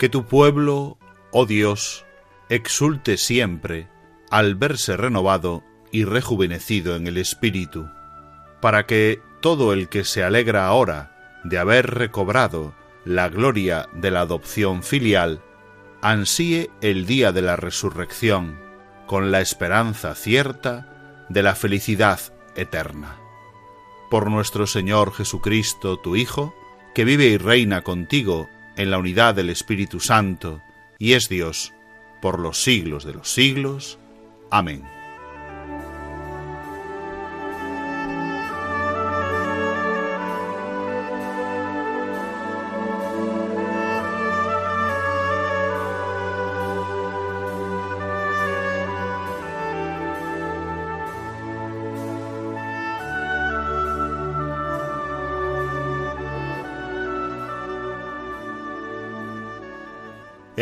Que tu pueblo, oh Dios, exulte siempre al verse renovado y rejuvenecido en el espíritu, para que todo el que se alegra ahora de haber recobrado la gloria de la adopción filial, ansíe el día de la resurrección con la esperanza cierta de la felicidad eterna. Por nuestro Señor Jesucristo, tu Hijo, que vive y reina contigo en la unidad del Espíritu Santo, y es Dios, por los siglos de los siglos. Amén.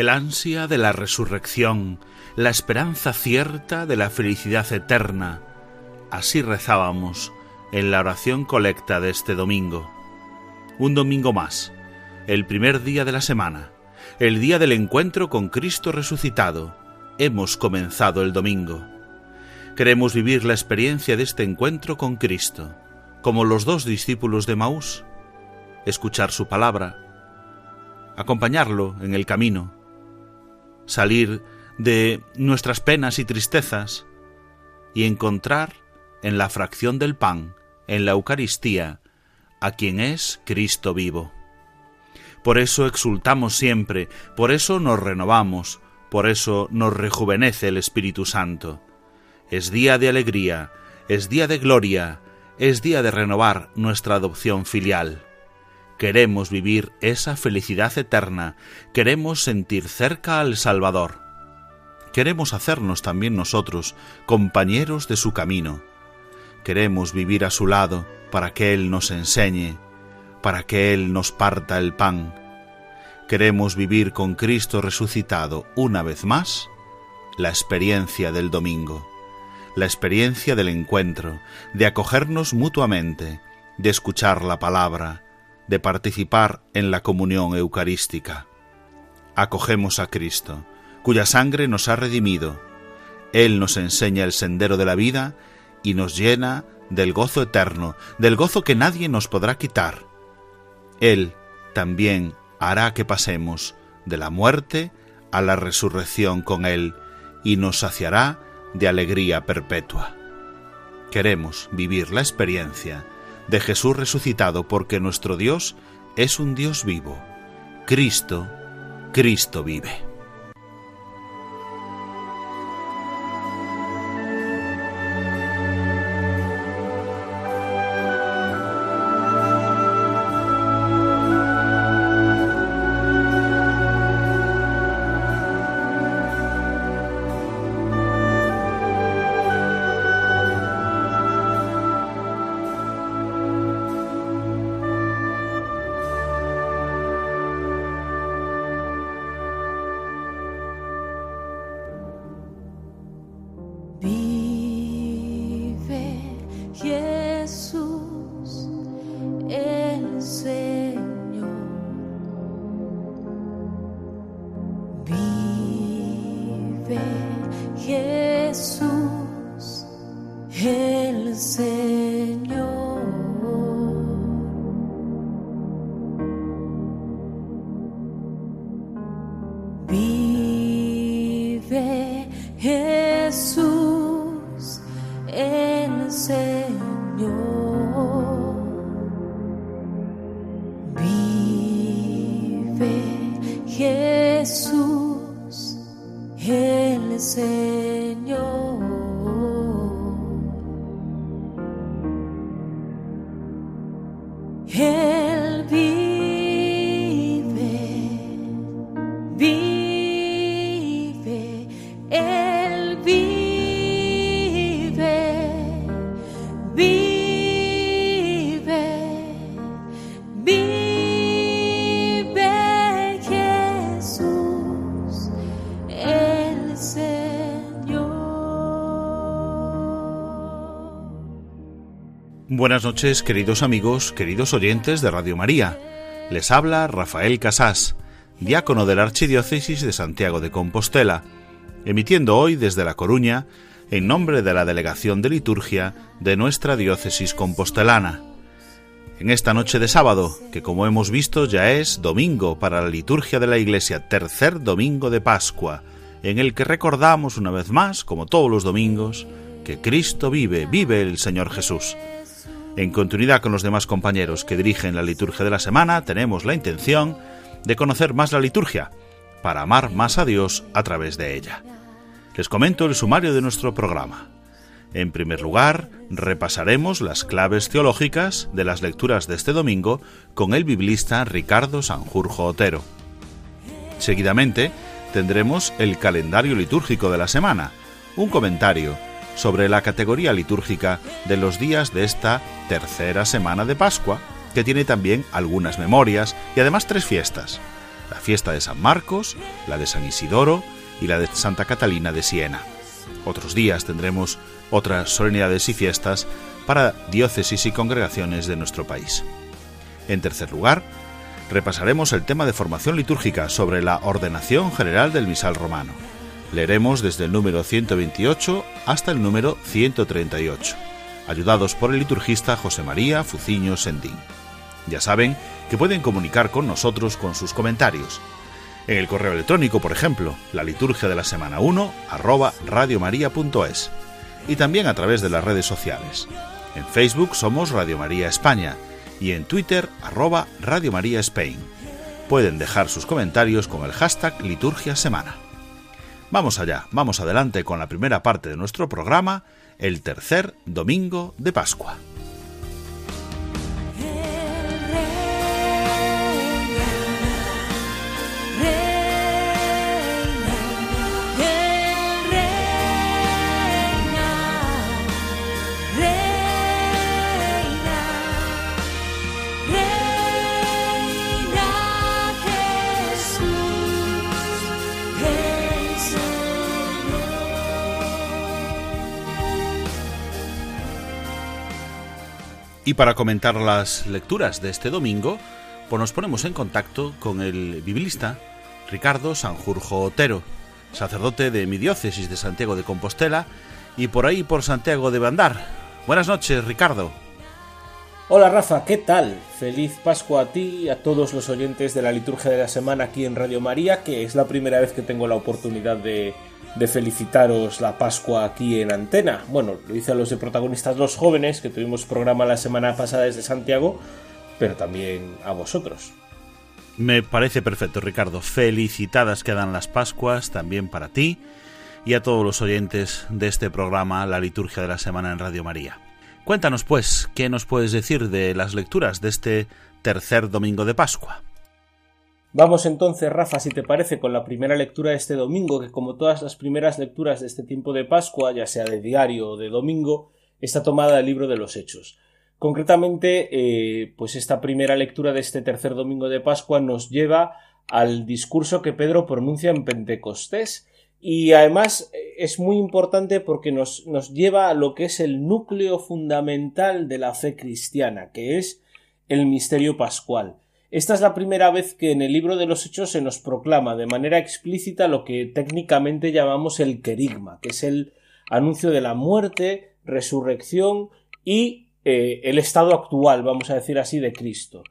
Ansia de la resurrección, la esperanza cierta de la felicidad eterna. Así rezábamos en la oración colecta de este domingo. Un domingo más, el primer día de la semana, el día del encuentro con Cristo resucitado. Hemos comenzado el domingo. Queremos vivir la experiencia de este encuentro con Cristo, como los dos discípulos de Maús, escuchar su palabra, acompañarlo en el camino, salir de nuestras penas y tristezas y encontrar en la fracción del pan, en la Eucaristía, a quien es Cristo vivo. Por eso exultamos siempre, por eso nos renovamos, por eso nos rejuvenece el Espíritu Santo. Es día de alegría, es día de gloria, es día de renovar nuestra adopción filial. Queremos vivir esa felicidad eterna, queremos sentir cerca al Salvador. Queremos hacernos también nosotros compañeros de su camino. Queremos vivir a su lado para que Él nos enseñe, para que Él nos parta el pan. Queremos vivir con Cristo resucitado una vez más la experiencia del domingo, la experiencia del encuentro, de acogernos mutuamente, de escuchar la palabra, de participar en la comunión eucarística. Acogemos a Cristo, cuya sangre nos ha redimido. Él nos enseña el sendero de la vida y nos llena del gozo eterno, del gozo que nadie nos podrá quitar. Él también hará que pasemos de la muerte a la resurrección con Él y nos saciará de alegría perpetua. Queremos vivir la experiencia de Jesús resucitado, porque nuestro Dios es un Dios vivo. Cristo, Cristo vive. Buenas noches, queridos amigos, queridos oyentes de Radio María. Les habla Rafael Casás, diácono de la Archidiócesis de Santiago de Compostela, emitiendo hoy desde La Coruña en nombre de la Delegación de Liturgia de nuestra diócesis compostelana. En esta noche de sábado, que como hemos visto ya es domingo para la liturgia de la Iglesia, tercer domingo de Pascua, en el que recordamos una vez más, como todos los domingos, que Cristo vive, vive el Señor Jesús. En continuidad con los demás compañeros que dirigen la liturgia de la semana, tenemos la intención de conocer más la liturgia, para amar más a Dios a través de ella. Les comento el sumario de nuestro programa. En primer lugar, repasaremos las claves teológicas de las lecturas de este domingo con el biblista Ricardo Sanjurjo Otero. Seguidamente, tendremos el calendario litúrgico de la semana, un comentario sobre la categoría litúrgica de los días de esta tercera semana de Pascua, que tiene también algunas memorias y además tres fiestas. La fiesta de San Marcos, la de San Isidoro y la de Santa Catalina de Siena. Otros días tendremos otras solemnidades y fiestas para diócesis y congregaciones de nuestro país. En tercer lugar, repasaremos el tema de formación litúrgica sobre la ordenación general del misal romano. Leeremos desde el número 128 hasta el número 138, ayudados por el liturgista José María Fuciño Sendín. Ya saben que pueden comunicar con nosotros con sus comentarios. En el correo electrónico, por ejemplo, la liturgia de la semana 1 arroba radiomaria.es y también a través de las redes sociales. En Facebook somos Radio María España y en Twitter arroba Radio María Spain. Pueden dejar sus comentarios con el hashtag Liturgia Semana. Vamos allá, vamos adelante con la primera parte de nuestro programa, el tercer domingo de Pascua. Y para comentar las lecturas de este domingo, pues nos ponemos en contacto con el biblista Ricardo Sanjurjo Otero, sacerdote de mi diócesis de Santiago de Compostela y por ahí por Santiago de Bandar. Buenas noches, Ricardo. Hola Rafa, ¿qué tal? Feliz Pascua a ti y a todos los oyentes de la liturgia de la semana aquí en Radio María, que es la primera vez que tengo la oportunidad de, de felicitaros la Pascua aquí en antena. Bueno, lo hice a los de protagonistas los jóvenes, que tuvimos programa la semana pasada desde Santiago, pero también a vosotros. Me parece perfecto, Ricardo. Felicitadas quedan las Pascuas también para ti y a todos los oyentes de este programa, La Liturgia de la Semana en Radio María. Cuéntanos, pues, ¿qué nos puedes decir de las lecturas de este tercer domingo de Pascua? Vamos entonces, Rafa, si te parece, con la primera lectura de este domingo, que como todas las primeras lecturas de este tiempo de Pascua, ya sea de diario o de domingo, está tomada del libro de los Hechos. Concretamente, eh, pues esta primera lectura de este tercer domingo de Pascua nos lleva al discurso que Pedro pronuncia en Pentecostés y además eh, es muy importante porque nos, nos lleva a lo que es el núcleo fundamental de la fe cristiana, que es el misterio pascual. Esta es la primera vez que en el libro de los Hechos se nos proclama de manera explícita lo que técnicamente llamamos el querigma, que es el anuncio de la muerte, resurrección y eh, el estado actual, vamos a decir así, de Cristo.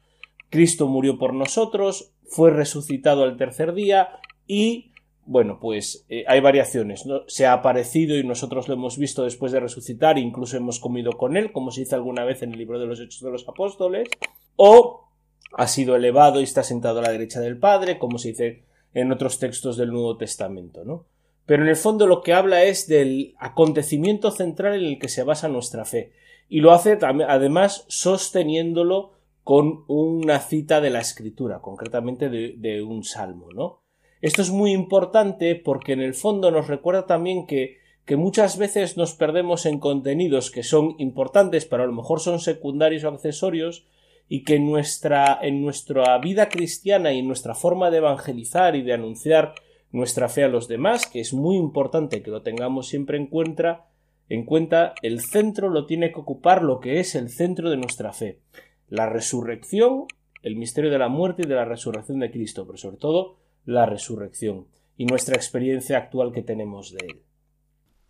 Cristo murió por nosotros, fue resucitado al tercer día y bueno, pues eh, hay variaciones. ¿no? Se ha aparecido y nosotros lo hemos visto después de resucitar, incluso hemos comido con él, como se dice alguna vez en el libro de los Hechos de los Apóstoles, o ha sido elevado y está sentado a la derecha del Padre, como se dice en otros textos del Nuevo Testamento, ¿no? Pero en el fondo lo que habla es del acontecimiento central en el que se basa nuestra fe. Y lo hace además sosteniéndolo con una cita de la Escritura, concretamente de, de un salmo, ¿no? Esto es muy importante porque en el fondo nos recuerda también que, que muchas veces nos perdemos en contenidos que son importantes, pero a lo mejor son secundarios o accesorios, y que en nuestra, en nuestra vida cristiana y en nuestra forma de evangelizar y de anunciar nuestra fe a los demás, que es muy importante que lo tengamos siempre en cuenta, en cuenta, el centro lo tiene que ocupar lo que es el centro de nuestra fe, la resurrección, el misterio de la muerte y de la resurrección de Cristo, pero sobre todo la resurrección y nuestra experiencia actual que tenemos de él.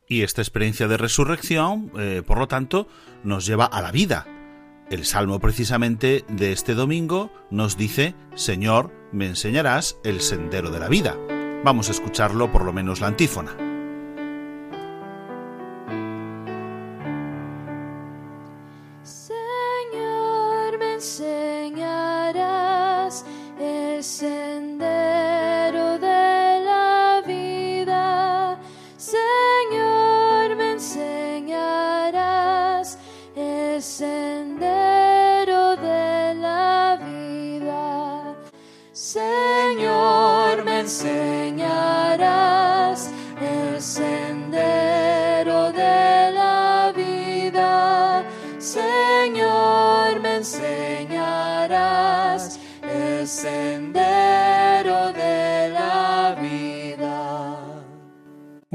Y esta experiencia de resurrección, eh, por lo tanto, nos lleva a la vida. El salmo precisamente de este domingo nos dice, Señor, me enseñarás el sendero de la vida. Vamos a escucharlo por lo menos la antífona.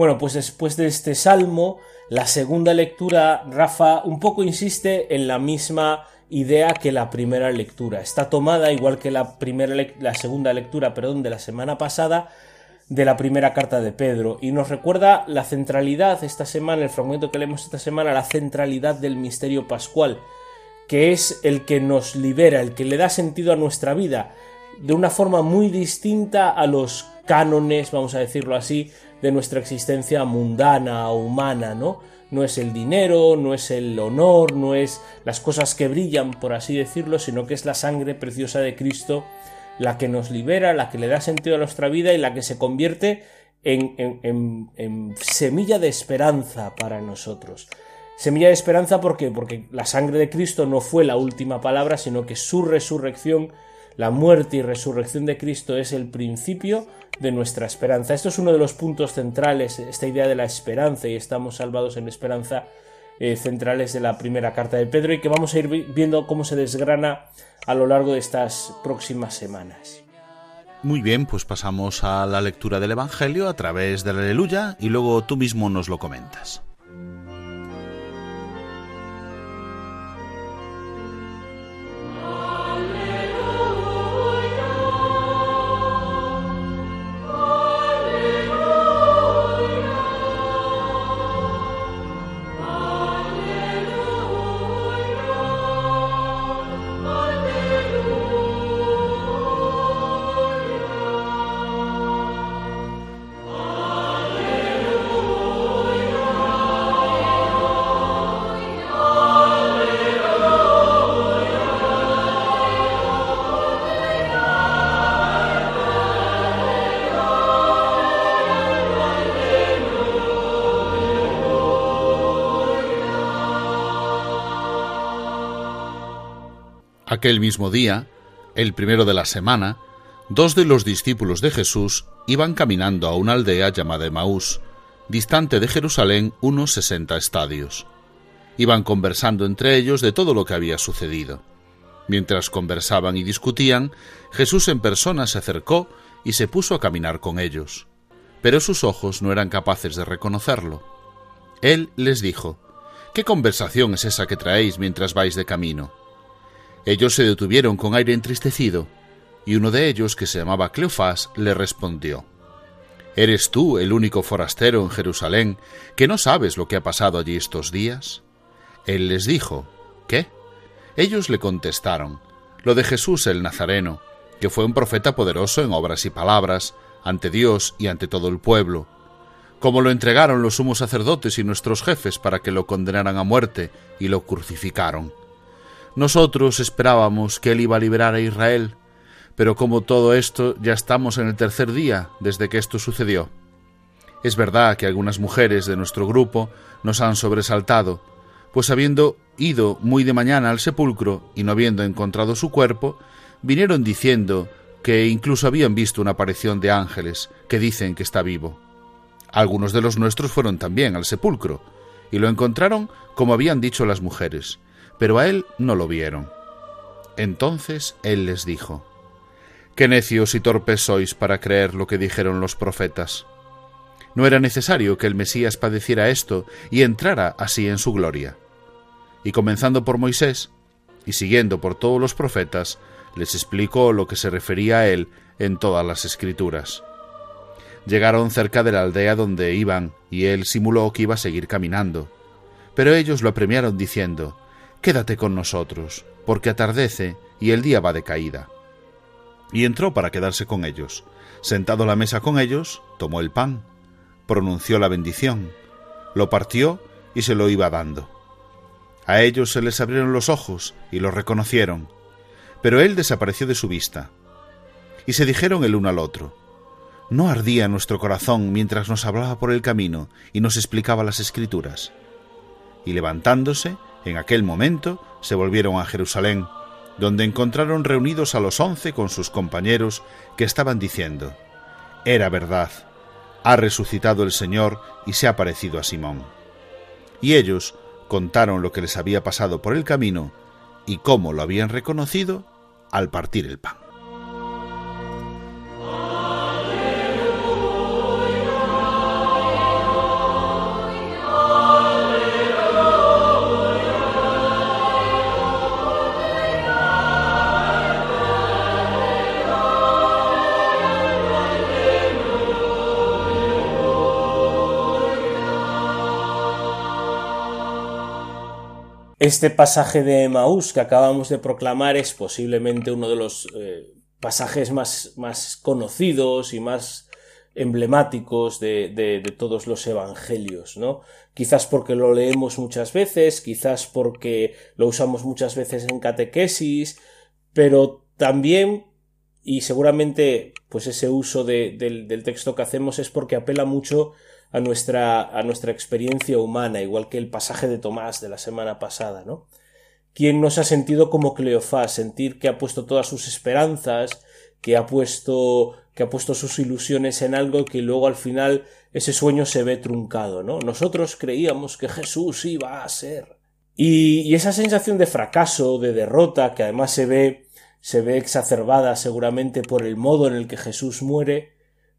Bueno, pues después de este salmo, la segunda lectura, Rafa un poco insiste en la misma idea que la primera lectura. Está tomada, igual que la, primera la segunda lectura perdón, de la semana pasada, de la primera carta de Pedro y nos recuerda la centralidad esta semana, el fragmento que leemos esta semana, la centralidad del misterio pascual, que es el que nos libera, el que le da sentido a nuestra vida, de una forma muy distinta a los cánones, vamos a decirlo así, de nuestra existencia mundana o humana, ¿no? No es el dinero, no es el honor, no es las cosas que brillan, por así decirlo, sino que es la sangre preciosa de Cristo la que nos libera, la que le da sentido a nuestra vida y la que se convierte en, en, en, semilla de esperanza para nosotros. Semilla de esperanza porque porque la sangre de Cristo no fue la última palabra, sino que su resurrección, la muerte y resurrección de Cristo es el principio de nuestra esperanza. Esto es uno de los puntos centrales, esta idea de la esperanza y estamos salvados en esperanza eh, centrales de la primera carta de Pedro y que vamos a ir viendo cómo se desgrana a lo largo de estas próximas semanas. Muy bien, pues pasamos a la lectura del Evangelio a través del aleluya y luego tú mismo nos lo comentas. Aquel mismo día, el primero de la semana, dos de los discípulos de Jesús iban caminando a una aldea llamada Emaús, distante de Jerusalén unos sesenta estadios. Iban conversando entre ellos de todo lo que había sucedido. Mientras conversaban y discutían, Jesús en persona se acercó y se puso a caminar con ellos. Pero sus ojos no eran capaces de reconocerlo. Él les dijo, ¿Qué conversación es esa que traéis mientras vais de camino? Ellos se detuvieron con aire entristecido, y uno de ellos, que se llamaba Cleofás, le respondió ¿Eres tú el único forastero en Jerusalén que no sabes lo que ha pasado allí estos días? Él les dijo ¿Qué? Ellos le contestaron Lo de Jesús el Nazareno, que fue un profeta poderoso en obras y palabras, ante Dios y ante todo el pueblo, como lo entregaron los sumos sacerdotes y nuestros jefes para que lo condenaran a muerte y lo crucificaron. Nosotros esperábamos que él iba a liberar a Israel, pero como todo esto ya estamos en el tercer día desde que esto sucedió. Es verdad que algunas mujeres de nuestro grupo nos han sobresaltado, pues habiendo ido muy de mañana al sepulcro y no habiendo encontrado su cuerpo, vinieron diciendo que incluso habían visto una aparición de ángeles que dicen que está vivo. Algunos de los nuestros fueron también al sepulcro y lo encontraron como habían dicho las mujeres, pero a él no lo vieron. Entonces él les dijo, Qué necios y torpes sois para creer lo que dijeron los profetas. No era necesario que el Mesías padeciera esto y entrara así en su gloria. Y comenzando por Moisés, y siguiendo por todos los profetas, les explicó lo que se refería a él en todas las escrituras. Llegaron cerca de la aldea donde iban, y él simuló que iba a seguir caminando. Pero ellos lo apremiaron diciendo, Quédate con nosotros, porque atardece y el día va de caída y entró para quedarse con ellos. Sentado a la mesa con ellos, tomó el pan, pronunció la bendición, lo partió y se lo iba dando. A ellos se les abrieron los ojos y lo reconocieron, pero él desapareció de su vista. Y se dijeron el uno al otro, ¿no ardía nuestro corazón mientras nos hablaba por el camino y nos explicaba las escrituras? Y levantándose, en aquel momento, se volvieron a Jerusalén, donde encontraron reunidos a los once con sus compañeros que estaban diciendo, Era verdad, ha resucitado el Señor y se ha parecido a Simón. Y ellos contaron lo que les había pasado por el camino y cómo lo habían reconocido al partir el pan. Este pasaje de Maús que acabamos de proclamar es posiblemente uno de los eh, pasajes más, más, conocidos y más emblemáticos de, de, todos los evangelios, ¿no? Quizás porque lo leemos muchas veces, quizás porque lo usamos muchas veces en catequesis, pero también, y seguramente, pues ese uso del, del texto que hacemos es porque apela mucho a nuestra, a nuestra experiencia humana, igual que el pasaje de Tomás de la semana pasada, ¿no? ¿Quién nos ha sentido como Cleofás, sentir que ha puesto todas sus esperanzas, que ha puesto, que ha puesto sus ilusiones en algo que luego al final ese sueño se ve truncado, ¿no? Nosotros creíamos que Jesús iba a ser. Y, y esa sensación de fracaso, de derrota, que además se ve, se ve exacerbada seguramente por el modo en el que Jesús muere,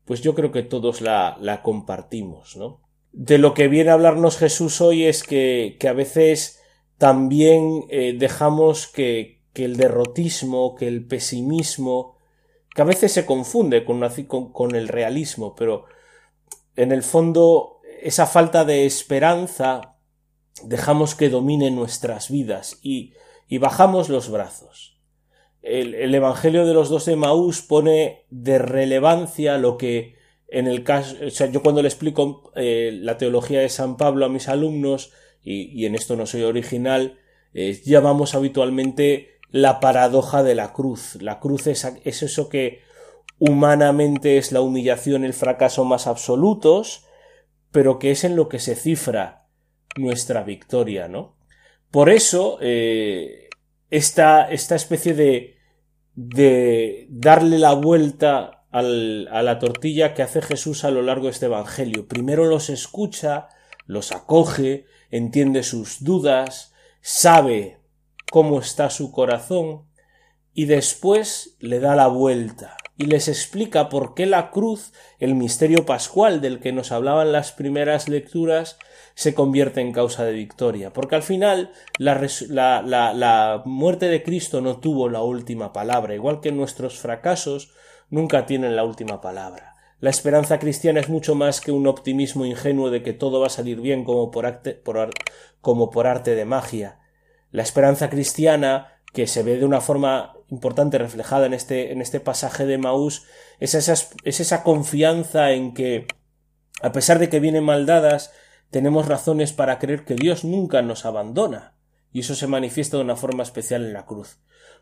pues yo creo que todos la, la compartimos, ¿no? De lo que viene a hablarnos Jesús hoy es que, que a veces también eh, dejamos que, que, el derrotismo, que el pesimismo, que a veces se confunde con, con, con el realismo, pero en el fondo esa falta de esperanza dejamos que domine nuestras vidas y, y bajamos los brazos el, Evangelio de los dos de Maús pone de relevancia lo que en el caso, o sea, yo cuando le explico eh, la teología de San Pablo a mis alumnos, y, en esto no soy original, eh, llamamos habitualmente la paradoja de la cruz. La cruz es, es eso que humanamente es la humillación, el fracaso más absolutos, pero que es en lo que se cifra nuestra victoria, ¿no? Por eso, eh, esta, esta especie de, de darle la vuelta al, a la tortilla que hace Jesús a lo largo de este Evangelio. Primero los escucha, los acoge, entiende sus dudas, sabe cómo está su corazón y después le da la vuelta y les explica por qué la cruz, el misterio pascual del que nos hablaban las primeras lecturas, se convierte en causa de victoria, porque al final la, la, la, muerte de Cristo no tuvo la última palabra, igual que nuestros fracasos nunca tienen la última palabra. La esperanza cristiana es mucho más que un optimismo ingenuo de que todo va a salir bien como por, arte, como por arte de magia. La esperanza cristiana, que se ve de una forma importante reflejada en este, en este pasaje de Maús es es esa confianza en que, a pesar de que vienen maldadas, tenemos razones para creer que Dios nunca nos abandona, y eso se manifiesta de una forma especial en la cruz.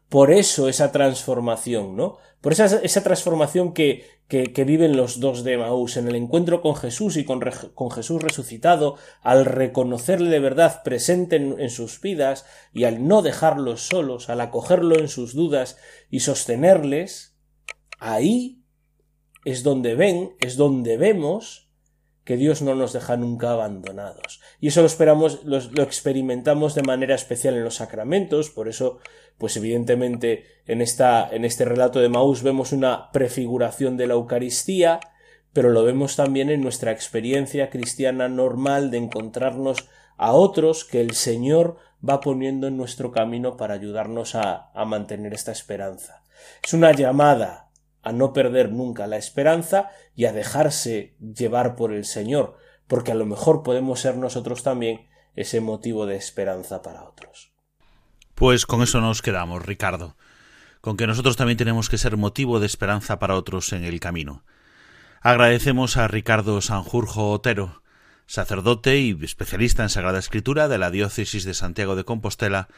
Por eso esa transformación, ¿no? Por esa, esa transformación que, que, viven los dos de Maús en el encuentro con Jesús y con, con Jesús resucitado, al reconocerle de verdad presente en, en sus vidas y al no dejarlos solos, al acogerlo en sus dudas y sostenerles, ahí es donde ven, es donde vemos que Dios no nos deja nunca abandonados. Y eso lo esperamos, lo, experimentamos de manera especial en los sacramentos, por eso, pues evidentemente en esta, en este relato de Maús vemos una prefiguración de la Eucaristía, pero lo vemos también en nuestra experiencia cristiana normal de encontrarnos a otros que el Señor va poniendo en nuestro camino para ayudarnos a, a mantener esta esperanza. Es una llamada a no perder nunca la esperanza y a dejarse llevar por el Señor, porque a lo mejor podemos ser nosotros también ese motivo de esperanza para otros. Pues con eso nos quedamos, Ricardo, con que nosotros también tenemos que ser motivo de esperanza para otros en el camino. Agradecemos a Ricardo Sanjurjo Otero, sacerdote y especialista en Sagrada Escritura de la Diócesis de Santiago de Compostela,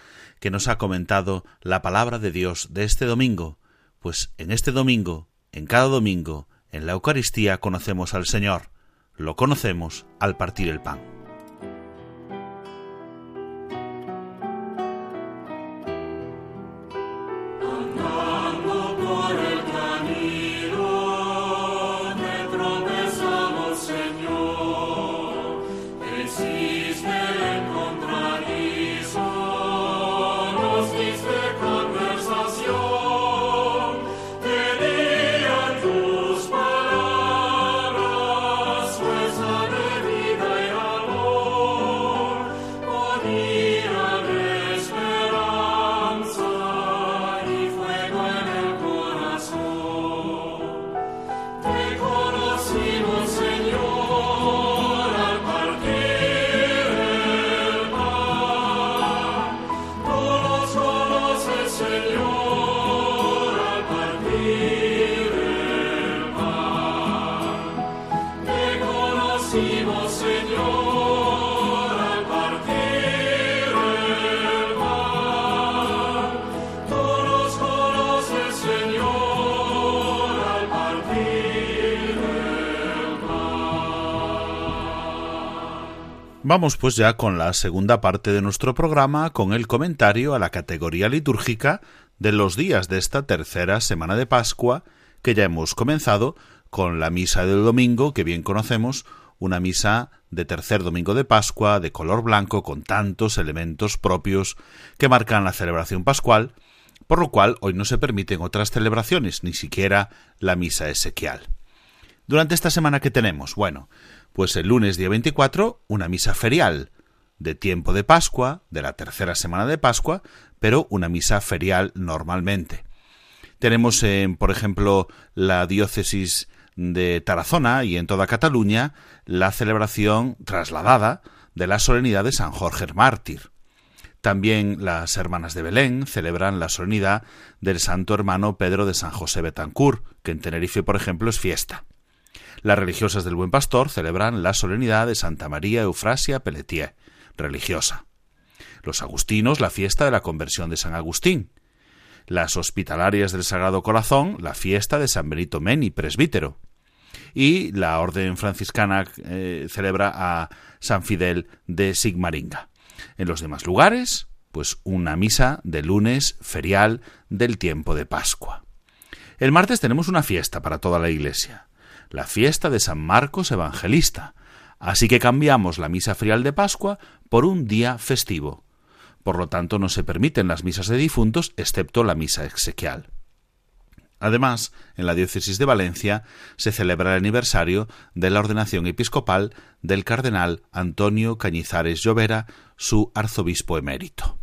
que nos ha comentado la palabra de Dios de este domingo, pues en este domingo, en cada domingo, en la Eucaristía conocemos al Señor, lo conocemos al partir el pan. Vamos pues ya con la segunda parte de nuestro programa con el comentario a la categoría litúrgica de los días de esta tercera semana de Pascua que ya hemos comenzado con la misa del domingo que bien conocemos, una misa de tercer domingo de Pascua de color blanco con tantos elementos propios que marcan la celebración pascual, por lo cual hoy no se permiten otras celebraciones, ni siquiera la misa esequial. Durante esta semana que tenemos, bueno, pues el lunes día 24, una misa ferial, de tiempo de Pascua, de la tercera semana de Pascua, pero una misa ferial normalmente. Tenemos, en, por ejemplo, la diócesis de Tarazona y en toda Cataluña la celebración trasladada de la solemnidad de San Jorge el Mártir. También las hermanas de Belén celebran la solemnidad del santo hermano Pedro de San José Betancourt, que en Tenerife, por ejemplo, es fiesta. Las religiosas del Buen Pastor celebran la solemnidad de Santa María Eufrasia Pelletier, religiosa. Los agustinos la fiesta de la conversión de San Agustín. Las hospitalarias del Sagrado Corazón la fiesta de San Benito Meni, presbítero. Y la orden franciscana eh, celebra a San Fidel de Sigmaringa. En los demás lugares, pues una misa de lunes ferial del tiempo de Pascua. El martes tenemos una fiesta para toda la Iglesia la fiesta de San Marcos Evangelista, así que cambiamos la misa ferial de Pascua por un día festivo. Por lo tanto, no se permiten las misas de difuntos excepto la misa exequial. Además, en la diócesis de Valencia se celebra el aniversario de la ordenación episcopal del cardenal Antonio Cañizares Llovera, su arzobispo emérito.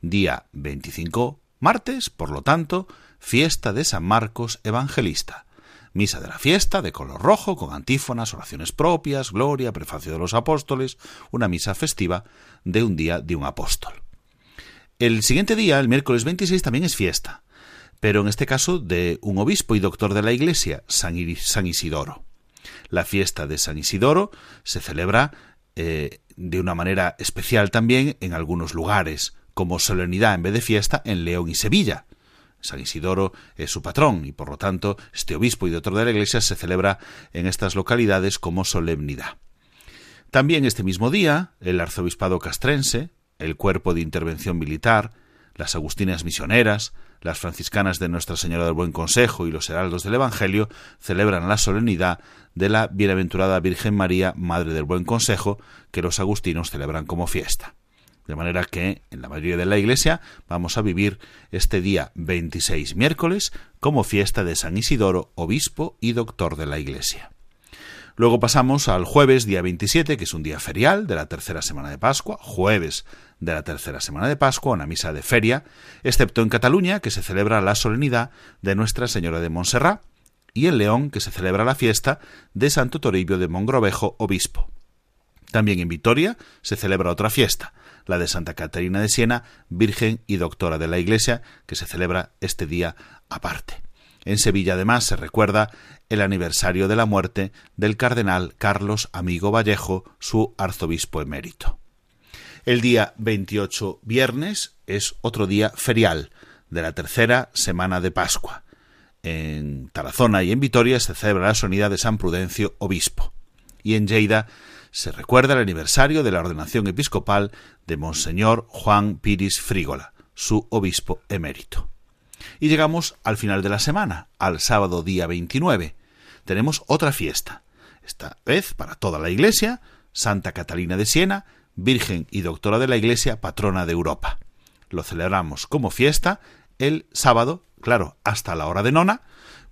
Día 25, martes, por lo tanto, fiesta de San Marcos Evangelista, misa de la fiesta, de color rojo, con antífonas, oraciones propias, gloria, prefacio de los apóstoles, una misa festiva de un día de un apóstol. El siguiente día, el miércoles 26, también es fiesta. pero en este caso de un obispo y doctor de la Iglesia, San, Isidoro. La fiesta de San Isidoro se celebra eh, de una manera especial también en algunos lugares, como solemnidad en vez de fiesta en León y Sevilla. San Isidoro es su patrón y por lo tanto este obispo y doctor de la Iglesia se celebra en estas localidades como solemnidad. También este mismo día, el arzobispado castrense, el cuerpo de intervención militar, las agustinas misioneras, las franciscanas de Nuestra Señora del Buen Consejo y los heraldos del Evangelio celebran la solemnidad de la bienaventurada Virgen María, Madre del Buen Consejo, que los agustinos celebran como fiesta. De manera que en la mayoría de la Iglesia vamos a vivir este día 26 miércoles como fiesta de San Isidoro, obispo y doctor de la Iglesia. Luego pasamos al jueves, día 27, que es un día ferial de la tercera semana de Pascua, jueves de la tercera semana de Pascua, una misa de feria, excepto en Cataluña, que se celebra la solemnidad de Nuestra Señora de Montserrat, y en León, que se celebra la fiesta de Santo Toribio de Mongrovejo, obispo. También en Vitoria se celebra otra fiesta, la de Santa Catarina de Siena, Virgen y Doctora de la Iglesia, que se celebra este día aparte. En Sevilla además se recuerda el aniversario de la muerte del cardenal Carlos Amigo Vallejo, su arzobispo emérito. El día 28 viernes es otro día ferial de la tercera semana de Pascua. En Tarazona y en Vitoria se celebra la solemnidad de San Prudencio, obispo. Y en Lleida se recuerda el aniversario de la ordenación episcopal de Monseñor Juan Piris Frígola, su obispo emérito. Y llegamos al final de la semana, al sábado día 29. Tenemos otra fiesta, esta vez para toda la Iglesia, Santa Catalina de Siena, Virgen y Doctora de la Iglesia, patrona de Europa. Lo celebramos como fiesta el sábado, claro, hasta la hora de nona,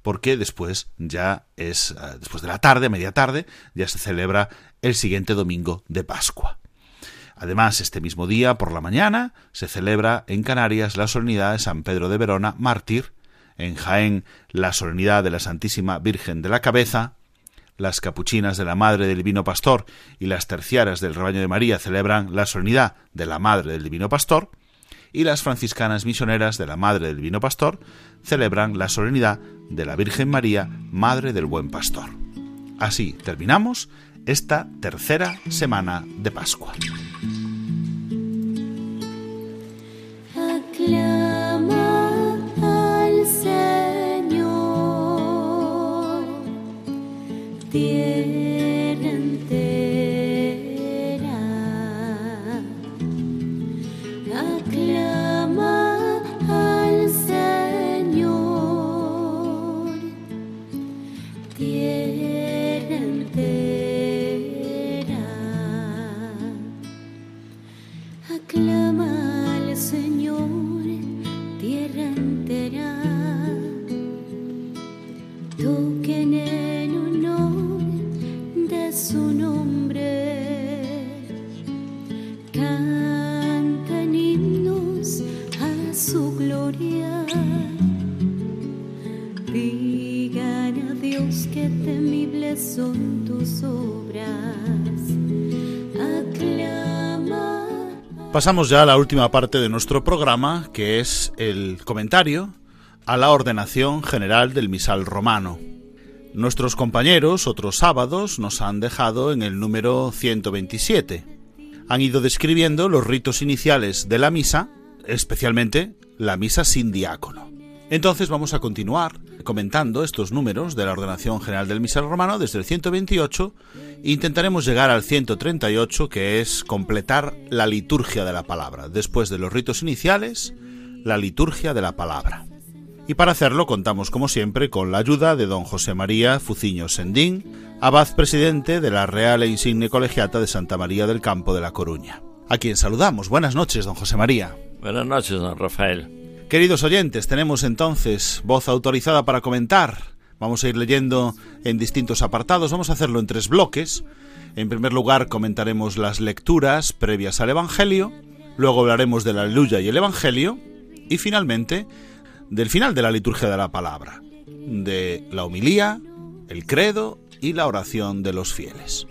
porque después ya es, eh, después de la tarde, media tarde, ya se celebra el siguiente domingo de Pascua. Además, este mismo día, por la mañana, se celebra en Canarias la solemnidad de San Pedro de Verona, mártir, en Jaén la solemnidad de la Santísima Virgen de la Cabeza, las capuchinas de la Madre del Divino Pastor y las terciaras del Rebaño de María celebran la solemnidad de la Madre del Divino Pastor, y las franciscanas misioneras de la Madre del Divino Pastor celebran la solemnidad de la Virgen María, Madre del Buen Pastor. Así terminamos esta tercera semana de Pascua. Son tus obras. Aclama. Pasamos ya a la última parte de nuestro programa, que es el comentario a la ordenación general del misal romano. Nuestros compañeros otros sábados nos han dejado en el número 127. Han ido describiendo los ritos iniciales de la misa, especialmente la misa sin diácono. Entonces vamos a continuar comentando estos números de la ordenación general del misal romano desde el 128 e intentaremos llegar al 138 que es completar la liturgia de la palabra. Después de los ritos iniciales, la liturgia de la palabra. Y para hacerlo contamos como siempre con la ayuda de don José María Fuciño Sendín, abad presidente de la Real e Insigne Colegiata de Santa María del Campo de La Coruña. A quien saludamos. Buenas noches, don José María. Buenas noches, don Rafael. Queridos oyentes, tenemos entonces voz autorizada para comentar. Vamos a ir leyendo en distintos apartados. Vamos a hacerlo en tres bloques. En primer lugar, comentaremos las lecturas previas al Evangelio. Luego hablaremos de la Aleluya y el Evangelio. Y finalmente, del final de la liturgia de la palabra. De la homilía, el credo y la oración de los fieles.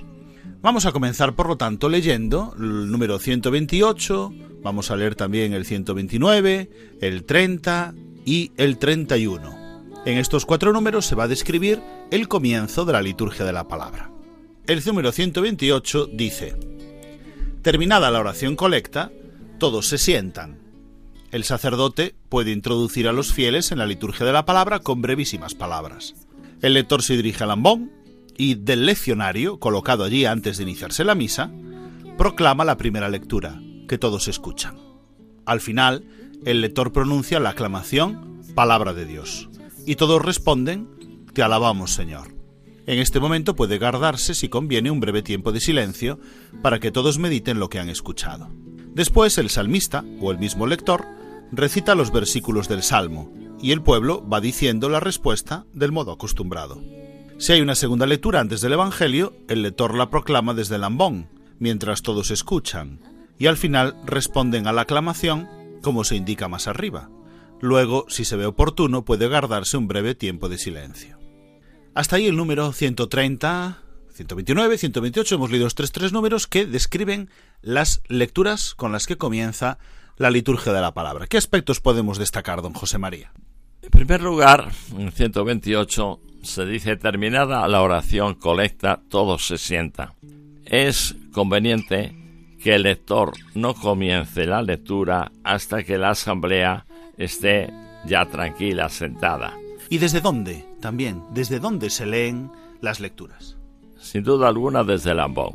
Vamos a comenzar, por lo tanto, leyendo el número 128, vamos a leer también el 129, el 30 y el 31. En estos cuatro números se va a describir el comienzo de la liturgia de la palabra. El número 128 dice, Terminada la oración colecta, todos se sientan. El sacerdote puede introducir a los fieles en la liturgia de la palabra con brevísimas palabras. El lector se dirige al ambón y del leccionario, colocado allí antes de iniciarse la misa, proclama la primera lectura, que todos escuchan. Al final, el lector pronuncia la aclamación Palabra de Dios, y todos responden Te alabamos, Señor. En este momento puede guardarse, si conviene, un breve tiempo de silencio para que todos mediten lo que han escuchado. Después el salmista, o el mismo lector, recita los versículos del Salmo, y el pueblo va diciendo la respuesta del modo acostumbrado. Si hay una segunda lectura antes del Evangelio, el lector la proclama desde el ambón, mientras todos escuchan, y al final responden a la aclamación como se indica más arriba. Luego, si se ve oportuno, puede guardarse un breve tiempo de silencio. Hasta ahí el número 130, 129, 128, hemos leído tres, tres números que describen las lecturas con las que comienza la liturgia de la palabra. ¿Qué aspectos podemos destacar, don José María? En primer lugar, en 128 se dice terminada la oración colecta, todos se sientan. Es conveniente que el lector no comience la lectura hasta que la asamblea esté ya tranquila, sentada. ¿Y desde dónde? También, ¿desde dónde se leen las lecturas? Sin duda alguna desde el ambón.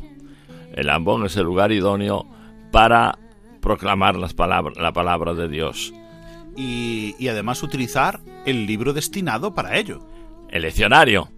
El ambón es el lugar idóneo para proclamar las palabras, la palabra de Dios. Y, y además utilizar el libro destinado para ello. El leccionario.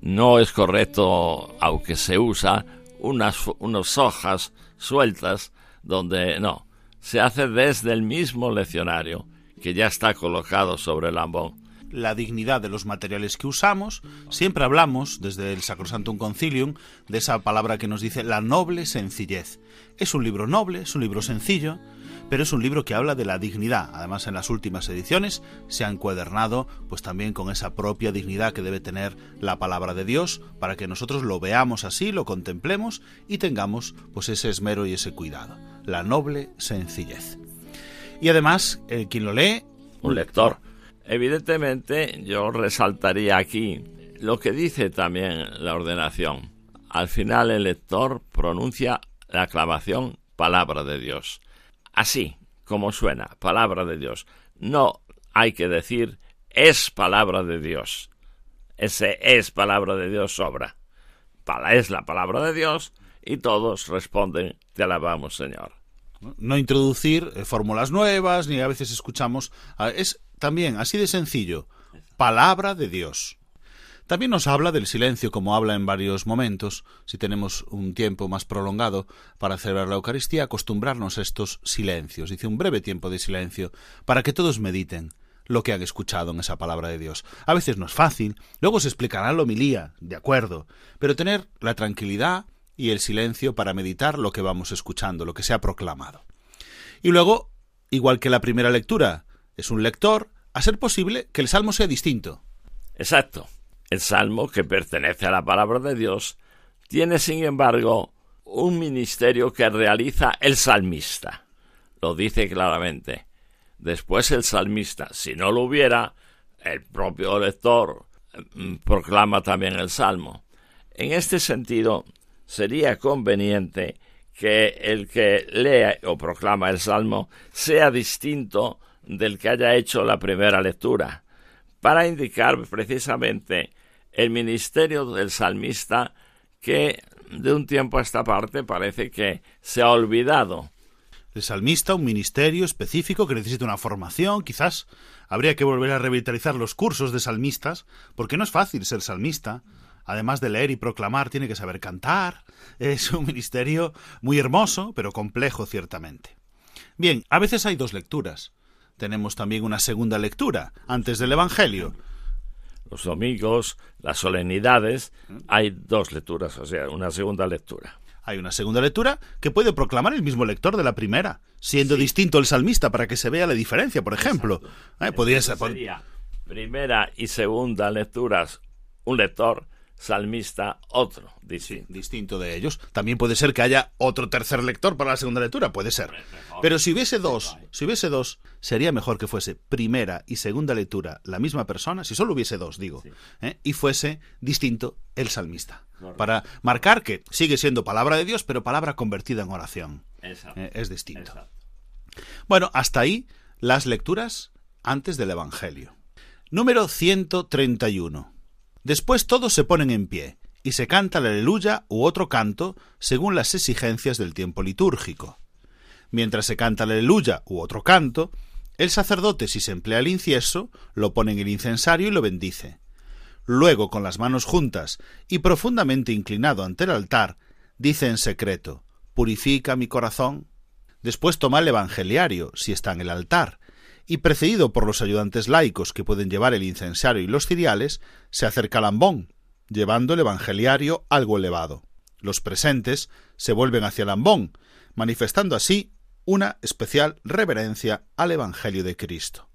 No es correcto, aunque se usa, unas, unas hojas sueltas donde no. Se hace desde el mismo leccionario que ya está colocado sobre el ambón. La dignidad de los materiales que usamos, siempre hablamos desde el Sacrosantum Concilium de esa palabra que nos dice la noble sencillez. Es un libro noble, es un libro sencillo, pero es un libro que habla de la dignidad. Además, en las últimas ediciones se ha encuadernado pues también con esa propia dignidad que debe tener la palabra de Dios para que nosotros lo veamos así, lo contemplemos y tengamos pues ese esmero y ese cuidado. La noble sencillez. Y además, el quien lo lee, un lector. Evidentemente, yo resaltaría aquí lo que dice también la ordenación. Al final el lector pronuncia la aclamación palabra de Dios. Así como suena, palabra de Dios. No hay que decir es palabra de Dios. Ese es palabra de Dios sobra. Es la palabra de Dios y todos responden te alabamos Señor. No introducir eh, fórmulas nuevas, ni a veces escuchamos. Ah, es también así de sencillo. Palabra de Dios. También nos habla del silencio, como habla en varios momentos, si tenemos un tiempo más prolongado para celebrar la Eucaristía, acostumbrarnos a estos silencios. Dice un breve tiempo de silencio, para que todos mediten lo que han escuchado en esa palabra de Dios. A veces no es fácil, luego se explicará la homilía, de acuerdo, pero tener la tranquilidad y el silencio para meditar lo que vamos escuchando, lo que se ha proclamado. Y luego, igual que la primera lectura, es un lector, a ser posible que el salmo sea distinto. Exacto. El salmo, que pertenece a la palabra de Dios, tiene, sin embargo, un ministerio que realiza el salmista. Lo dice claramente. Después el salmista, si no lo hubiera, el propio lector mm, proclama también el salmo. En este sentido, sería conveniente que el que lea o proclama el salmo sea distinto del que haya hecho la primera lectura, para indicar precisamente el ministerio del salmista que de un tiempo a esta parte parece que se ha olvidado. El salmista, un ministerio específico que necesita una formación, quizás habría que volver a revitalizar los cursos de salmistas, porque no es fácil ser salmista. Además de leer y proclamar, tiene que saber cantar. Es un ministerio muy hermoso, pero complejo ciertamente. Bien, a veces hay dos lecturas. Tenemos también una segunda lectura, antes del Evangelio los domingos, las solemnidades, hay dos lecturas, o sea, una segunda lectura. Hay una segunda lectura que puede proclamar el mismo lector de la primera, siendo distinto el salmista para que se vea la diferencia, por ejemplo. Eh, podría ser, sería primera y segunda lecturas un lector, salmista otro, Sí, distinto. distinto de ellos. También puede ser que haya otro tercer lector para la segunda lectura, puede ser. Pero si hubiese dos, si hubiese dos, sería mejor que fuese primera y segunda lectura la misma persona, si solo hubiese dos, digo, ¿eh? y fuese distinto el salmista. Para marcar que sigue siendo palabra de Dios, pero palabra convertida en oración. Exacto. Eh, es distinto. Exacto. Bueno, hasta ahí las lecturas antes del Evangelio. Número 131. Después todos se ponen en pie y se canta la aleluya u otro canto según las exigencias del tiempo litúrgico. Mientras se canta la aleluya u otro canto, el sacerdote, si se emplea el incienso, lo pone en el incensario y lo bendice. Luego, con las manos juntas y profundamente inclinado ante el altar, dice en secreto, Purifica mi corazón. Después toma el evangeliario, si está en el altar, y precedido por los ayudantes laicos que pueden llevar el incensario y los ciriales, se acerca al ambón, llevando el evangeliario algo elevado. Los presentes se vuelven hacia el ambón, manifestando así una especial reverencia al Evangelio de Cristo.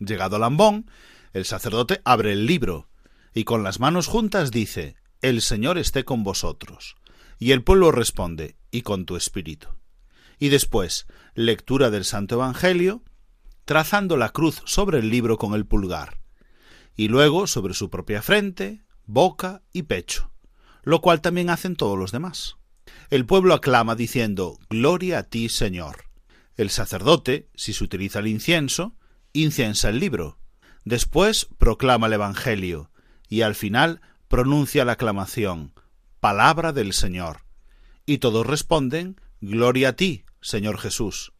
Llegado al ambón, el sacerdote abre el libro y con las manos juntas dice El Señor esté con vosotros. Y el pueblo responde y con tu espíritu. Y después, lectura del Santo Evangelio, trazando la cruz sobre el libro con el pulgar, y luego sobre su propia frente, boca y pecho, lo cual también hacen todos los demás. El pueblo aclama diciendo Gloria a ti, Señor. El sacerdote, si se utiliza el incienso, inciensa el libro. Después proclama el Evangelio y al final pronuncia la aclamación Palabra del Señor. Y todos responden Gloria a ti, Señor Jesús.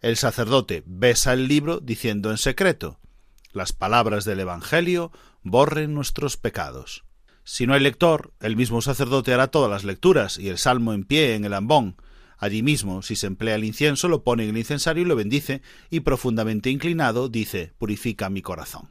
El sacerdote besa el libro diciendo en secreto Las palabras del Evangelio borren nuestros pecados. Si no hay lector, el mismo sacerdote hará todas las lecturas y el salmo en pie en el ambón. Allí mismo, si se emplea el incienso, lo pone en el incensario y lo bendice, y profundamente inclinado dice Purifica mi corazón.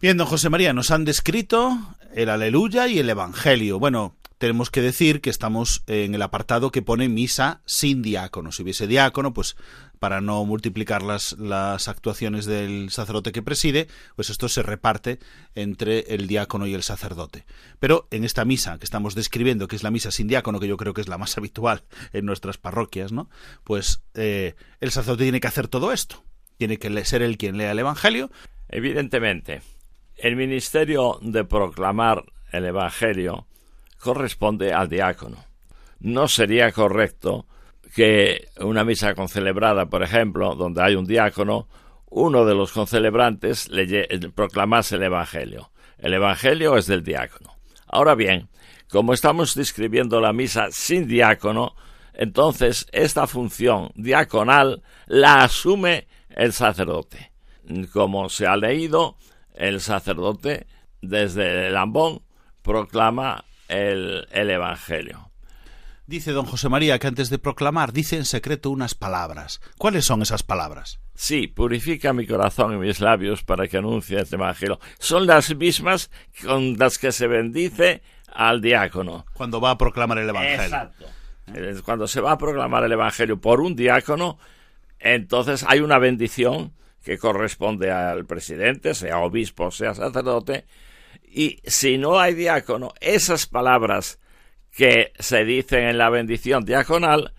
Bien, don José María, nos han descrito el aleluya y el evangelio. Bueno, tenemos que decir que estamos en el apartado que pone misa sin diácono. Si hubiese diácono, pues para no multiplicar las, las actuaciones del sacerdote que preside, pues esto se reparte entre el diácono y el sacerdote. Pero en esta misa que estamos describiendo, que es la misa sin diácono, que yo creo que es la más habitual en nuestras parroquias, ¿no? Pues eh, el sacerdote tiene que hacer todo esto. Tiene que ser él quien lea el evangelio. Evidentemente, el ministerio de proclamar el Evangelio corresponde al diácono. No sería correcto que una misa concelebrada, por ejemplo, donde hay un diácono, uno de los concelebrantes le proclamase el Evangelio. El Evangelio es del diácono. Ahora bien, como estamos describiendo la misa sin diácono, entonces esta función diaconal la asume el sacerdote. Como se ha leído, el sacerdote desde el ambón proclama el, el, Evangelio. Dice don José María que antes de proclamar dice en secreto unas palabras. ¿Cuáles son esas palabras? Sí, purifica mi corazón y mis labios para que anuncie este Evangelio. Son las mismas con las que se bendice al diácono. Cuando va a proclamar el Evangelio. Exacto. Cuando se va a proclamar el Evangelio por un diácono, entonces hay una bendición que corresponde al presidente, sea obispo, sea sacerdote, y si no hay diácono, esas palabras que se dicen en la bendición diaconal,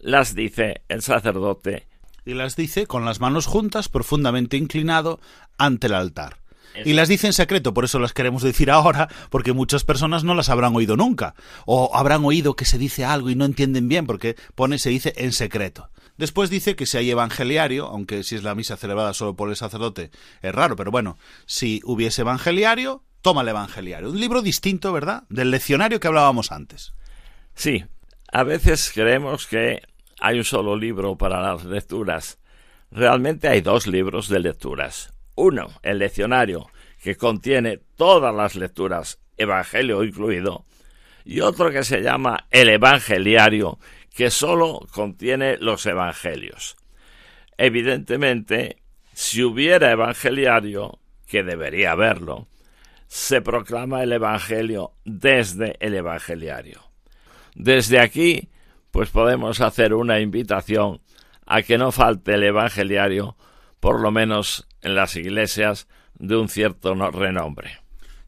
las dice el sacerdote. Y las dice con las manos juntas, profundamente inclinado ante el altar. Y las dice en secreto, por eso las queremos decir ahora, porque muchas personas no las habrán oído nunca. O habrán oído que se dice algo y no entienden bien, porque pone, se dice en secreto. Después dice que si hay evangeliario, aunque si es la misa celebrada solo por el sacerdote, es raro, pero bueno, si hubiese evangeliario, toma el evangeliario. Un libro distinto, ¿verdad? Del leccionario que hablábamos antes. Sí, a veces creemos que hay un solo libro para las lecturas. Realmente hay dos libros de lecturas. Uno, el leccionario, que contiene todas las lecturas, Evangelio incluido, y otro que se llama el Evangeliario, que solo contiene los Evangelios. Evidentemente, si hubiera Evangeliario, que debería haberlo, se proclama el Evangelio desde el Evangeliario. Desde aquí, pues podemos hacer una invitación a que no falte el Evangeliario, por lo menos en las iglesias de un cierto renombre.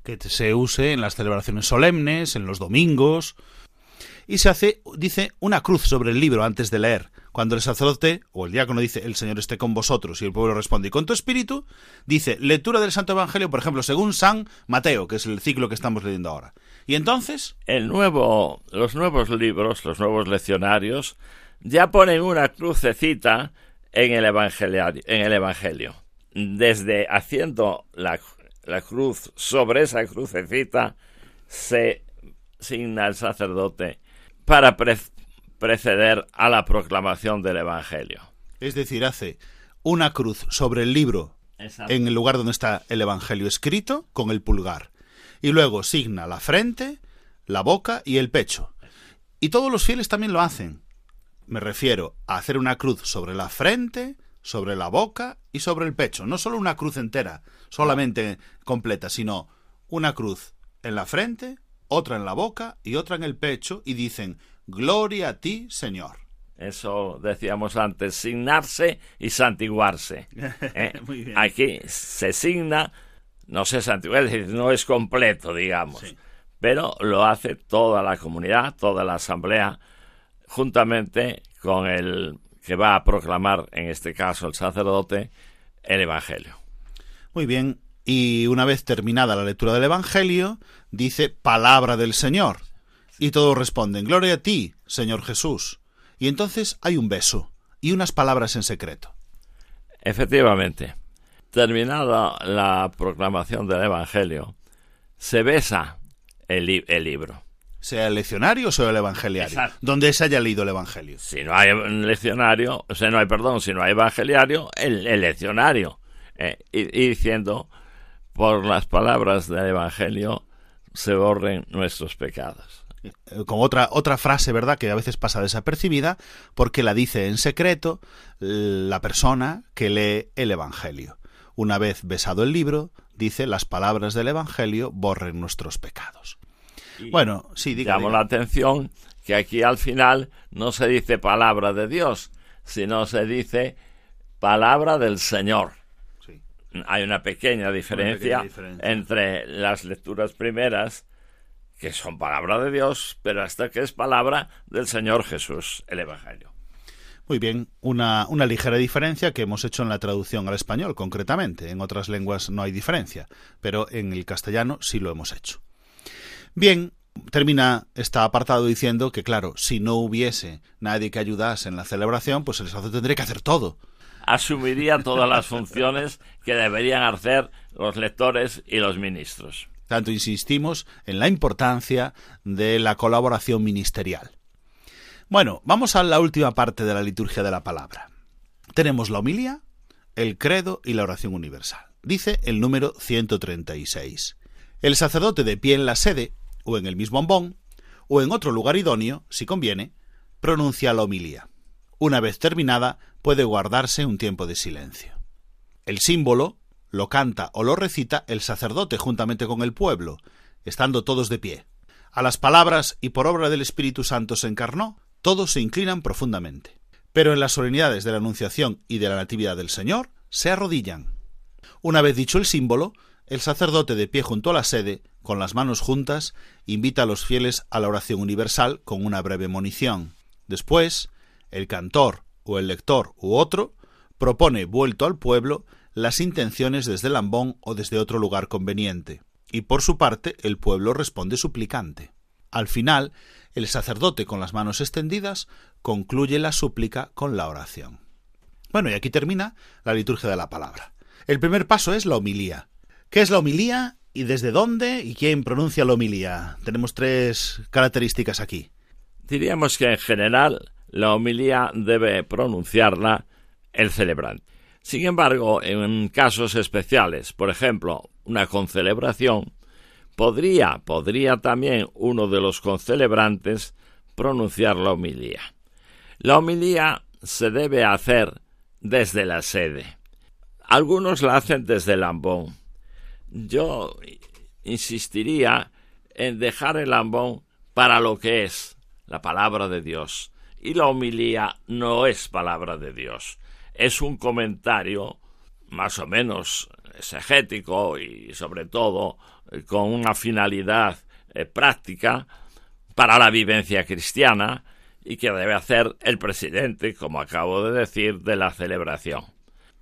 que se use en las celebraciones solemnes, en los domingos. Y se hace, dice, una cruz sobre el libro antes de leer. Cuando el sacerdote o el diácono dice, el Señor esté con vosotros, y el pueblo responde, y con tu espíritu, dice, lectura del Santo Evangelio, por ejemplo, según San Mateo, que es el ciclo que estamos leyendo ahora. Y entonces... El nuevo, los nuevos libros, los nuevos leccionarios, ya ponen una crucecita en el, en el Evangelio. Desde haciendo la, la cruz sobre esa crucecita, se signa el sacerdote para preceder a la proclamación del Evangelio. Es decir, hace una cruz sobre el libro en el lugar donde está el Evangelio escrito con el pulgar. Y luego signa la frente, la boca y el pecho. Y todos los fieles también lo hacen. Me refiero a hacer una cruz sobre la frente, sobre la boca y sobre el pecho. No solo una cruz entera, solamente completa, sino una cruz en la frente, otra en la boca y otra en el pecho y dicen Gloria a ti, Señor. Eso decíamos antes, signarse y santiguarse. ¿eh? Aquí se signa, no se santiguar, no es completo, digamos, pero lo hace toda la comunidad, toda la asamblea, juntamente con el que va a proclamar, en este caso el sacerdote, el Evangelio. Muy bien, y una vez terminada la lectura del Evangelio, dice palabra del Señor. Y todos responden, Gloria a ti, Señor Jesús. Y entonces hay un beso y unas palabras en secreto. Efectivamente, terminada la proclamación del Evangelio, se besa el, libro. Sea el leccionario o sea el evangeliario. Donde se haya leído el evangelio. Si no hay leccionario, o sea, no hay, perdón, si no hay evangeliario, el, leccionario. Eh, y diciendo, por las palabras del evangelio, se borren nuestros pecados. Eh, con otra, otra frase, ¿verdad?, que a veces pasa desapercibida, porque la dice en secreto la persona que lee el Evangelio. Una vez besado el libro, dice las palabras del Evangelio borren nuestros pecados. bueno, sí, digamos la atención que aquí al final no se dice palabra de Dios, sino se dice palabra del Señor. Hay una pequeña diferencia entre las lecturas primeras que son palabra de Dios, pero hasta que es palabra del Señor Jesús, el Evangelio. Muy bien, una, una, ligera diferencia que hemos hecho en la traducción al español, concretamente. En otras lenguas no hay diferencia, pero en el castellano sí lo hemos hecho. Bien, termina este apartado diciendo que, claro, si no hubiese nadie que ayudase en la celebración, pues el sacerdote tendría que hacer todo. Asumiría todas las funciones que deberían hacer los lectores y los ministros. Tanto insistimos en la importancia de la colaboración ministerial. Bueno, vamos a la última parte de la liturgia de la palabra. Tenemos la homilía, el credo y la oración universal. Dice el número 136. El sacerdote de pie en la sede, o en el mismo ambón, o en otro lugar idóneo, si conviene, pronuncia la homilía. Una vez terminada, puede guardarse un tiempo de silencio. El símbolo, lo canta o lo recita el sacerdote juntamente con el pueblo, estando todos de pie. A las palabras y por obra del Espíritu Santo se encarnó, todos se inclinan profundamente. Pero en las solemnidades de la Anunciación y de la Natividad del Señor se arrodillan. Una vez dicho el símbolo, el sacerdote de pie junto a la sede, con las manos juntas, invita a los fieles a la oración universal con una breve monición. Después, el cantor o el lector u otro propone, vuelto al pueblo, las intenciones desde Lambón o desde otro lugar conveniente, y por su parte el pueblo responde suplicante. Al final, el sacerdote con las manos extendidas concluye la súplica con la oración. Bueno, y aquí termina la liturgia de la palabra. El primer paso es la homilía. ¿Qué es la homilía y desde dónde y quién pronuncia la homilía? Tenemos tres características aquí. Diríamos que en general la homilía debe pronunciarla el celebrante. Sin embargo, en casos especiales, por ejemplo, una concelebración, podría, podría también uno de los concelebrantes pronunciar la homilía. La homilía se debe hacer desde la sede. Algunos la hacen desde el ambón. Yo insistiría en dejar el ambón para lo que es la palabra de Dios. Y la homilía no es palabra de Dios es un comentario más o menos exegético y sobre todo con una finalidad eh, práctica para la vivencia cristiana y que debe hacer el presidente, como acabo de decir, de la celebración.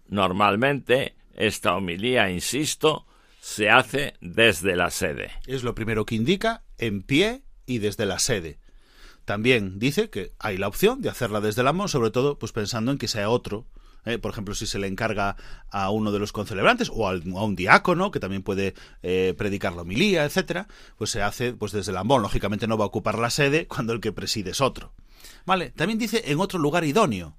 Normalmente esta homilía, insisto, se hace desde la sede. Es lo primero que indica, en pie y desde la sede. También dice que hay la opción de hacerla desde el amor, sobre todo pues pensando en que sea otro ¿eh? por ejemplo, si se le encarga a uno de los concelebrantes o a un diácono que también puede eh, predicar la homilía, etcétera, pues se hace pues desde el ambón. Lógicamente no va a ocupar la sede cuando el que preside es otro. Vale, también dice en otro lugar idóneo.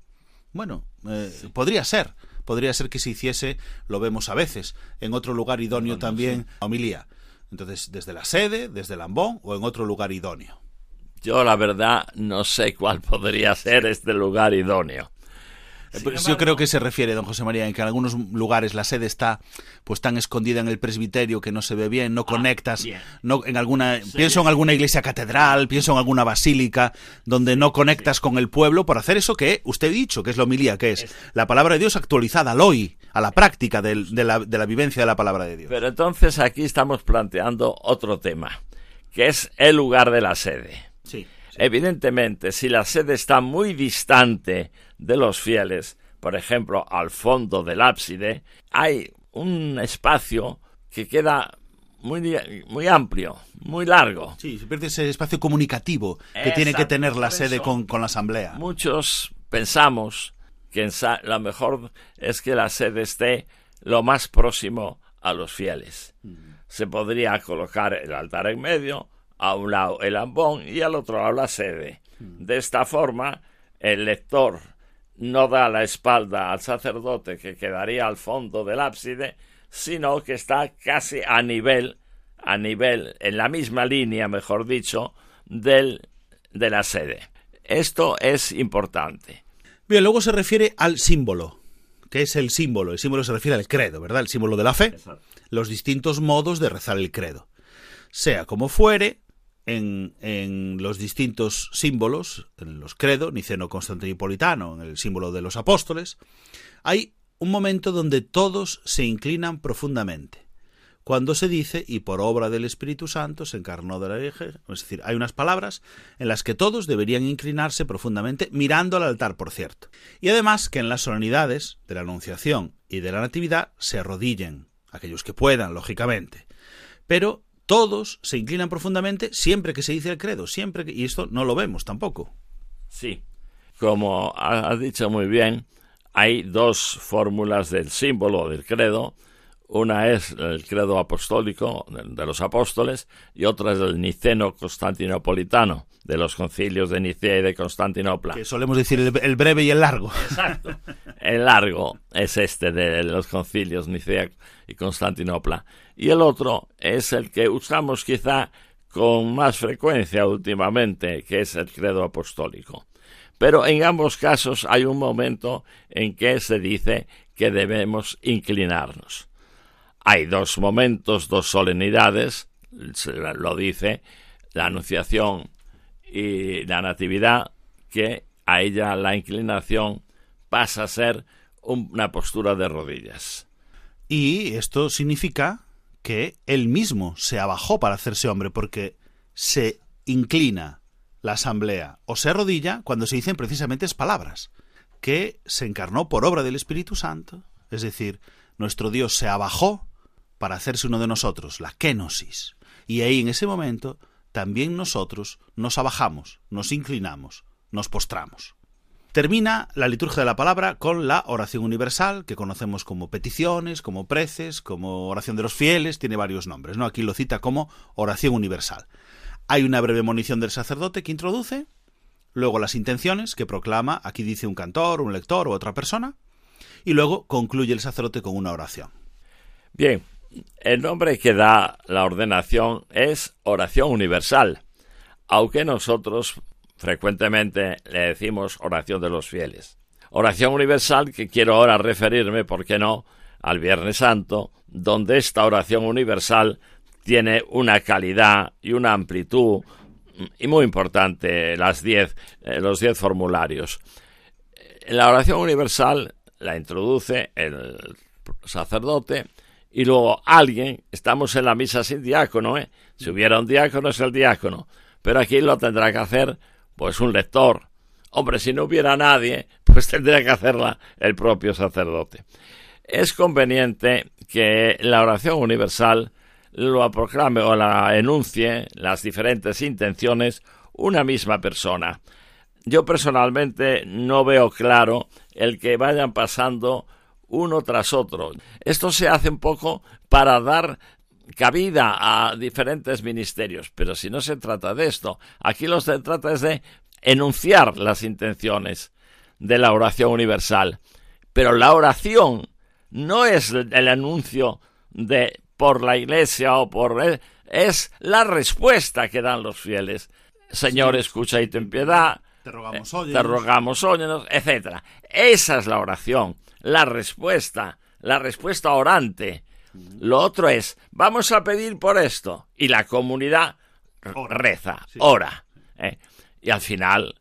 Bueno, eh, podría ser, podría ser que se hiciese, lo vemos a veces, en otro lugar idóneo también la homilía. Entonces, desde la sede, desde el ambón o en otro lugar idóneo. Yo la verdad no sé cuál podría ser este lugar idóneo. Pues yo creo que se refiere, don José María, en que en algunos lugares la sede está pues tan escondida en el presbiterio que no se ve bien, no ah, conectas, no en alguna pienso en alguna iglesia catedral, pienso en alguna basílica donde no conectas con el pueblo por hacer eso que usted ha dicho, que es la homilía, que es, la palabra de Dios actualizada al hoy, a la práctica de, la, de la vivencia de la palabra de Dios. Pero entonces aquí estamos planteando otro tema, que es el lugar de la sede. Sí. Evidentemente, si la sede está muy distante de los fieles, por ejemplo, al fondo del ábside, hay un espacio que queda muy, muy amplio, muy largo. Sí, se pierde ese espacio comunicativo que tiene que tener la sede con, la asamblea. Muchos pensamos que lo mejor es que la sede esté lo más próximo a los fieles. Mm. Se podría colocar el altar en medio, a un lado el ambón y al otro lado la sede. Hmm. De esta forma, el lector no da la espalda al sacerdote que quedaría al fondo del ábside, sino que está casi a nivel, a nivel, en la misma línea, mejor dicho, del, de la sede. Esto es importante. Bien, luego se refiere al símbolo. ¿Qué es el símbolo? El símbolo se refiere al credo, ¿verdad? El símbolo de la fe. Los distintos modos de rezar el credo. Sea como fuere, en, los distintos símbolos, en los credo, niceno-constantinopolitano, en el símbolo de los apóstoles, hay un momento donde todos se inclinan profundamente. Cuando se dice, y por obra del Espíritu Santo se encarnó de la Virgen, es decir, hay unas palabras en las que todos deberían inclinarse profundamente, mirando al altar, por cierto. Y además que en las solemnidades de la Anunciación y de la Natividad se arrodillen, aquellos que puedan, lógicamente. Pero todos se inclinan profundamente siempre que se dice el credo, siempre que, y esto no lo vemos tampoco. Sí, como has dicho muy bien, hay dos fórmulas del símbolo del credo. Una es el credo apostólico de los apóstoles y otra es el niceno constantinopolitano de los concilios de Nicea y de Constantinopla. Que solemos decir el, breve y el largo. Exacto. El largo es este de los concilios Nicea y Constantinopla. Y el otro es el que usamos quizá con más frecuencia últimamente, que es el credo apostólico. Pero en ambos casos hay un momento en que se dice que debemos inclinarnos. Hay dos momentos, dos solemnidades, lo dice la Anunciación y la Natividad, que a ella la inclinación pasa a ser una postura de rodillas. Y esto significa que él mismo se abajó para hacerse hombre, porque se inclina la asamblea o se arrodilla cuando se dicen precisamente es palabras, que se encarnó por obra del Espíritu Santo, es decir, nuestro Dios se abajó para hacerse uno de nosotros, la kenosis. Y ahí en ese momento también nosotros nos abajamos, nos inclinamos, nos postramos. Termina la liturgia de la palabra con la oración universal, que conocemos como peticiones, como preces, como oración de los fieles, tiene varios nombres, ¿no? Aquí lo cita como oración universal. Hay una breve munición del sacerdote que introduce, luego las intenciones que proclama, aquí dice un cantor, un lector u otra persona, y luego concluye el sacerdote con una oración. Bien, el nombre que da la ordenación es oración universal, aunque nosotros frecuentemente le decimos oración de los fieles. Oración universal que quiero ahora referirme, ¿por qué no?, al Viernes Santo, donde esta oración universal tiene una calidad y una amplitud y muy importante las diez, eh, los diez formularios. La oración universal la introduce el sacerdote y luego alguien, estamos en la misa sin diácono, ¿eh? Si hubiera un diácono es el diácono, pero aquí lo tendrá que hacer pues un lector. Hombre, si no hubiera nadie, pues tendría que hacerla el propio sacerdote. Es conveniente que la oración universal lo proclame o la enuncie las diferentes intenciones una misma persona. Yo personalmente no veo claro el que vayan pasando uno tras otro. Esto se hace un poco para dar cabida a diferentes ministerios, pero si no se trata de esto, aquí lo que se trata es de enunciar las intenciones de la oración universal. Pero la oración no es el anuncio de por la iglesia o por es la respuesta que dan los fieles. Señor, escucha y ten piedad. Te rogamos, eh, te rogamos, óyenos, etcétera. Esa es la oración la respuesta, la respuesta orante. Lo otro es, vamos a pedir por esto. Y la comunidad reza, ora. ¿eh? Y al final,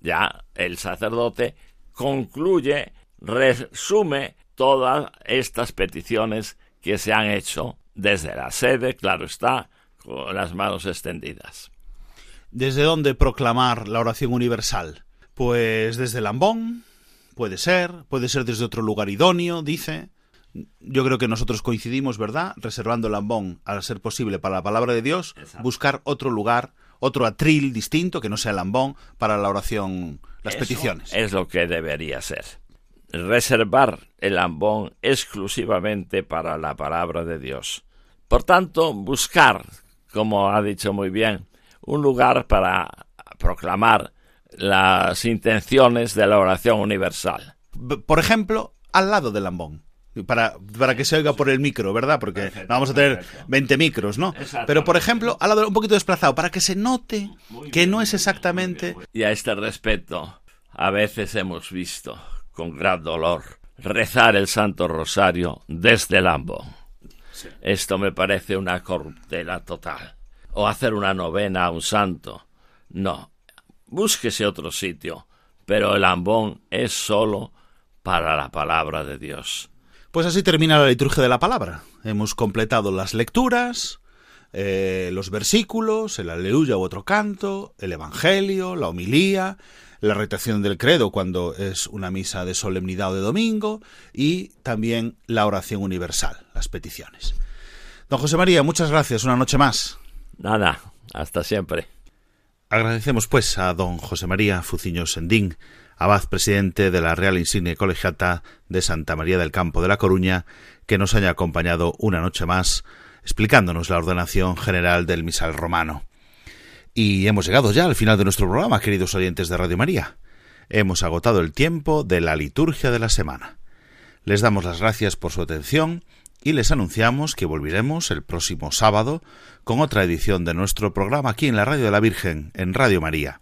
ya el sacerdote concluye, resume todas estas peticiones que se han hecho desde la sede, claro está, con las manos extendidas. ¿Desde dónde proclamar la oración universal? Pues desde Lambón, Puede ser, puede ser desde otro lugar idóneo, dice. Yo creo que nosotros coincidimos, ¿verdad? Reservando Lambón, al ser posible, para la palabra de Dios, buscar otro lugar, otro atril distinto que no sea Lambón para la oración, las peticiones. Es lo que debería ser. Reservar el Lambón exclusivamente para la palabra de Dios. Por tanto, buscar, como ha dicho muy bien, un lugar para proclamar las intenciones de la oración universal. Por ejemplo, al lado del lambón. Para, para que se oiga por el micro, ¿verdad? Porque vamos a tener 20 micros, ¿no? Pero, por ejemplo, al lado un poquito desplazado, para que se note que no es exactamente... Y a este respecto, a veces hemos visto, con gran dolor, rezar el Santo Rosario desde el lambón. Esto me parece una corruptela total. O hacer una novena a un santo. No, búsquese otro sitio, pero el ambón es solo para la palabra de Dios. Pues así termina la liturgia de la palabra. Hemos completado las lecturas, eh, los versículos, el aleluya u otro canto, el evangelio, la homilía, la recitación del credo cuando es una misa de solemnidad o de domingo y también la oración universal, las peticiones. Don José María, muchas gracias, una noche más. Nada, hasta siempre. Agradecemos pues a don José María Fuciño Sendín, abad presidente de la Real Insigne Colegiata de Santa María del Campo de La Coruña, que nos haya acompañado una noche más explicándonos la ordenación general del misal romano. Y hemos llegado ya al final de nuestro programa, queridos oyentes de Radio María. Hemos agotado el tiempo de la liturgia de la semana. Les damos las gracias por su atención y les anunciamos que volveremos el próximo sábado con otra edición de nuestro programa aquí en la Radio de la Virgen, en Radio María.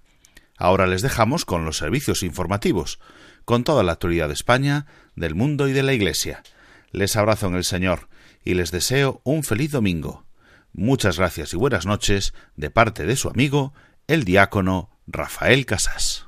Ahora les dejamos con los servicios informativos, con toda la actualidad de España, del mundo y de la Iglesia. Les abrazo en el Señor y les deseo un feliz domingo. Muchas gracias y buenas noches de parte de su amigo, el diácono Rafael Casas.